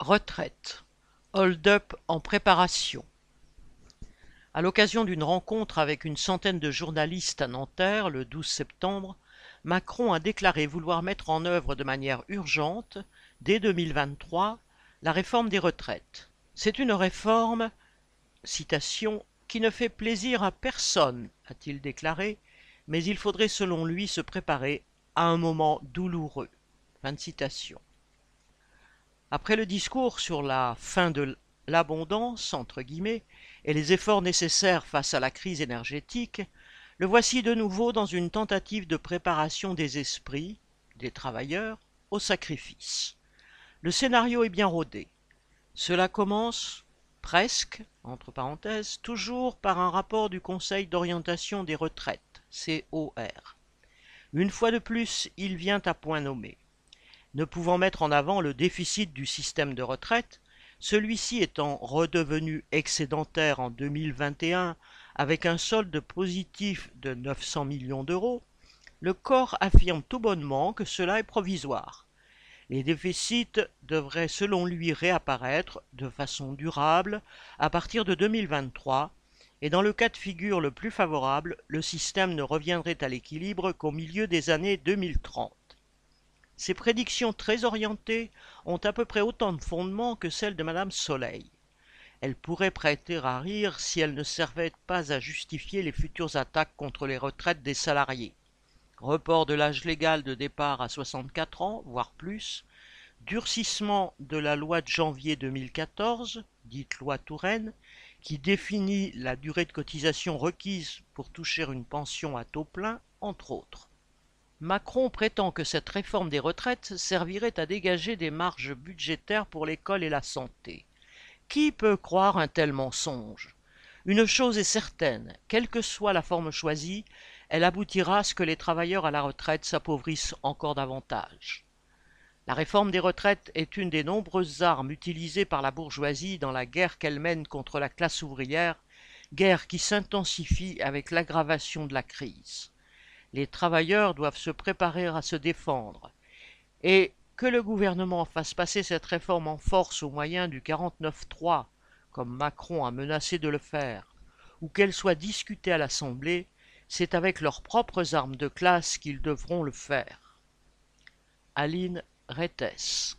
Retraite. Hold-up en préparation. À l'occasion d'une rencontre avec une centaine de journalistes à Nanterre le 12 septembre, Macron a déclaré vouloir mettre en œuvre de manière urgente, dès 2023, la réforme des retraites. C'est une réforme, citation, qui ne fait plaisir à personne, a-t-il déclaré, mais il faudrait selon lui se préparer à un moment douloureux. Fin de citation. Après le discours sur la fin de l'abondance, entre guillemets, et les efforts nécessaires face à la crise énergétique, le voici de nouveau dans une tentative de préparation des esprits, des travailleurs, au sacrifice. Le scénario est bien rodé. Cela commence, presque, entre parenthèses, toujours par un rapport du Conseil d'orientation des retraites, COR. Une fois de plus, il vient à point nommé ne pouvant mettre en avant le déficit du système de retraite, celui-ci étant redevenu excédentaire en 2021 avec un solde positif de 900 millions d'euros, le corps affirme tout bonnement que cela est provisoire. Les déficits devraient selon lui réapparaître de façon durable à partir de 2023 et dans le cas de figure le plus favorable, le système ne reviendrait à l'équilibre qu'au milieu des années 2030. Ces prédictions très orientées ont à peu près autant de fondement que celles de Madame Soleil. Elles pourraient prêter à rire si elles ne servaient pas à justifier les futures attaques contre les retraites des salariés. Report de l'âge légal de départ à 64 ans, voire plus, durcissement de la loi de janvier 2014, dite loi Touraine, qui définit la durée de cotisation requise pour toucher une pension à taux plein, entre autres. Macron prétend que cette réforme des retraites servirait à dégager des marges budgétaires pour l'école et la santé. Qui peut croire un tel mensonge? Une chose est certaine, quelle que soit la forme choisie, elle aboutira à ce que les travailleurs à la retraite s'appauvrissent encore davantage. La réforme des retraites est une des nombreuses armes utilisées par la bourgeoisie dans la guerre qu'elle mène contre la classe ouvrière, guerre qui s'intensifie avec l'aggravation de la crise les travailleurs doivent se préparer à se défendre. Et que le gouvernement fasse passer cette réforme en force au moyen du 49-3, comme Macron a menacé de le faire, ou qu'elle soit discutée à l'Assemblée, c'est avec leurs propres armes de classe qu'ils devront le faire. Aline Rettes